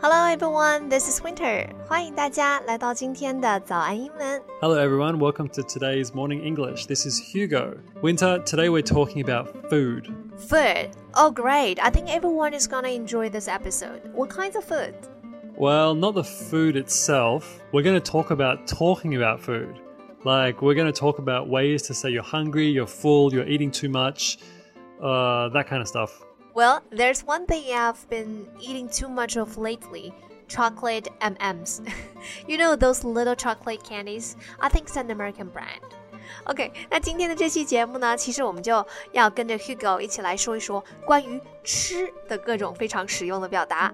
Hello everyone, this is Winter. 欢迎大家来到今天的早安英文。 Hello, everyone. Welcome to today's Morning English. This is Hugo. Winter, today we're talking about food. Food. Oh great. I think everyone is gonna enjoy this episode. What kinds of food? Well, not the food itself. We're going to talk about talking about food. Like, we're going to talk about ways to say you're hungry, you're full, you're eating too much, uh, that kind of stuff. Well, there's one thing I've been eating too much of lately chocolate M&Ms. you know those little chocolate candies? I think it's an American brand. OK，那今天的这期节目呢，其实我们就要跟着 Hugo 一起来说一说关于吃的各种非常实用的表达。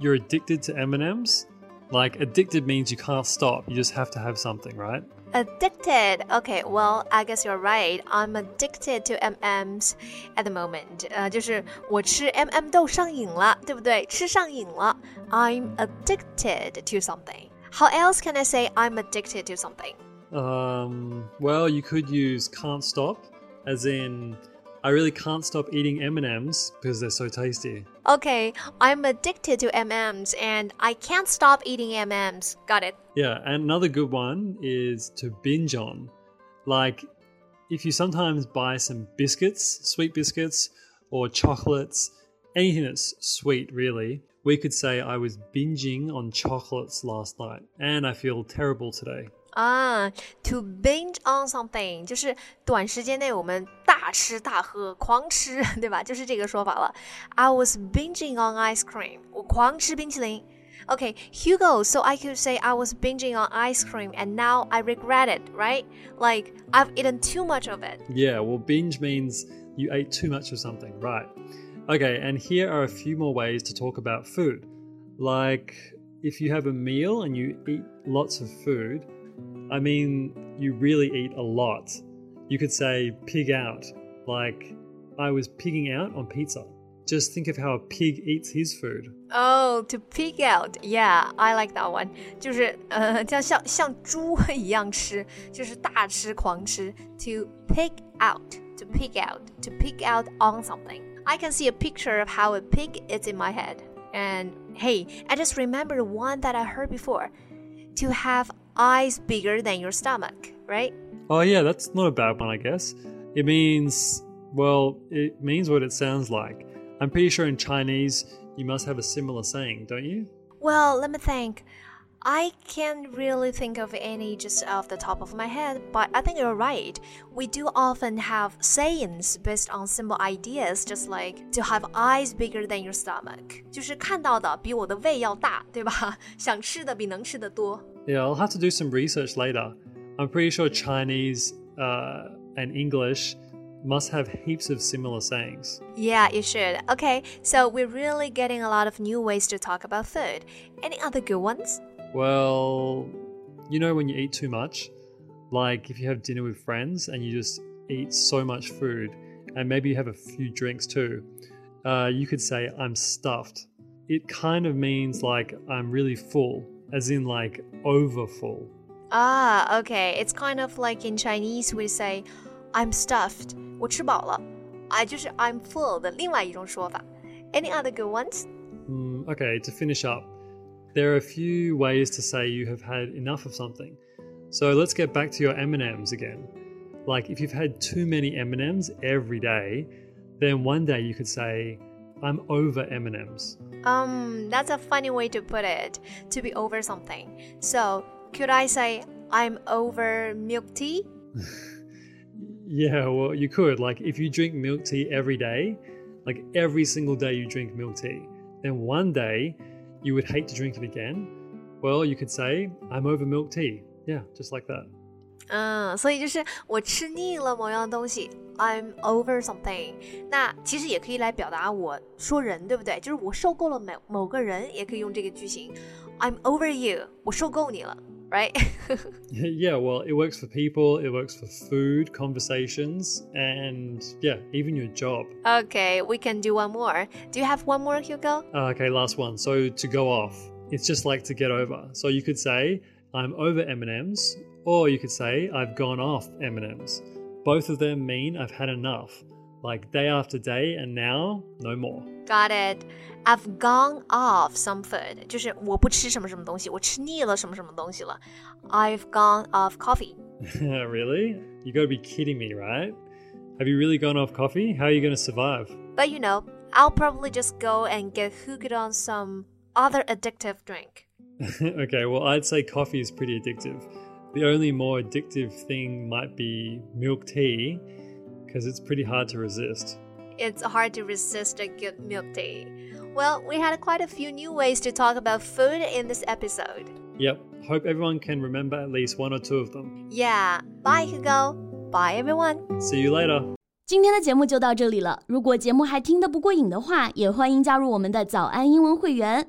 you're addicted to M&Ms. Like addicted means you can't stop. You just have to have something, right? Addicted. Okay, well, I guess you're right. I'm addicted to M&Ms at the moment. 呃，就是我吃 M&M 豆上瘾了，对不对？吃上瘾了。I'm addicted to something. How else can I say I'm addicted to something? Um, well, you could use can't stop as in I really can't stop eating M&Ms because they're so tasty. Okay, I'm addicted to M&Ms and I can't stop eating M&Ms. Got it. Yeah, and another good one is to binge on. Like if you sometimes buy some biscuits, sweet biscuits or chocolates, anything that's sweet really, we could say I was binging on chocolates last night and I feel terrible today. 啊、t o binge on something 就是短时间内我们 大吃大喝、狂吃，对吧？就是这个说法了。I was binging on ice cream，我狂吃冰淇淋。Okay, Hugo, so I could say I was binging on ice cream and now I regret it, right? Like I've eaten too much of it. Yeah, well, binge means you ate too much of something, right? Okay, and here are a few more ways to talk about food. Like, if you have a meal and you eat lots of food, I mean, you really eat a lot. You could say pig out, like, I was pigging out on pizza. Just think of how a pig eats his food. Oh, to pig out, yeah, I like that one. 就是呃，像像像猪一样吃，就是大吃狂吃。To pig out, to pig out, to pig out on something. I can see a picture of how a pig is in my head. And hey, I just remembered one that I heard before. To have eyes bigger than your stomach, right? Oh, yeah, that's not a bad one, I guess. It means, well, it means what it sounds like. I'm pretty sure in Chinese you must have a similar saying, don't you? Well, let me think. I can't really think of any just off the top of my head, but I think you're right. We do often have sayings based on simple ideas, just like to have eyes bigger than your stomach. 就是看到的比我的胃要大，对吧？想吃的比能吃的多。 Yeah, I'll have to do some research later. I'm pretty sure Chinese uh, and English must have heaps of similar sayings. Yeah, you should. Okay, so we're really getting a lot of new ways to talk about food. Any other good ones? Well, you know when you eat too much, like if you have dinner with friends and you just eat so much food, and maybe you have a few drinks too, uh, you could say, I'm stuffed. It kind of means like I'm really full, as in like over full. Ah, okay. It's kind of like in Chinese we say, "I'm stuffed." 我吃饱了。啊，就是 I'm full 的另外一种说法。Any other good ones? Mm, okay, to finish up, there are a few ways to say you have had enough of something. So let's get back to your M&Ms again. Like if you've had too many M&Ms every day, then one day you could say, "I'm over M&Ms." Um, that's a funny way to put it. To be over something. So could I say I'm over milk tea? Yeah, well, you could. Like if you drink milk tea every day, like every single day you drink milk tea, then one day you would hate to drink it again. Well, you could say, "I'm over milk tea." Yeah, just like that. 嗯，所以就是我吃腻了某样东西，I'm over something。那其实也可以来表达我说人，对不对？就是我受够了某某个人，也可以用这个句型，I'm over you，我受够你了。 Right? yeah, well, it works for people, it works for food, conversations, and yeah, even your job. Okay, we can do one more. Do you have one more, Hugo? Uh, okay, last one. So to go off, it's just like to get over. So you could say, I'm over M&Ms, or you could say, I've gone off M&Ms. Both of them mean I've had enough, like day after day, and now no more. Got it. I've gone off some food，就是我不吃什么什么东西，我吃腻了什么什么东西了。I've gone off coffee. really? You gotta be kidding me, right? Have you really gone off coffee? How are you gonna survive? But you know, I'll probably just go and get hooked on some other addictive drink. okay, well, I'd say coffee is pretty addictive. The only more addictive thing might be milk tea, because it's pretty hard to resist it's hard to resist a good milk tea. Well, we had quite a few new ways to talk about food in this episode. Yep. Hope everyone can remember at least one or two of them. Yeah. Bye, Hugo. Bye, everyone. See you later. 今天的节目就到这里了。如果节目还听得不过瘾的话，也欢迎加入我们的早安英文会员。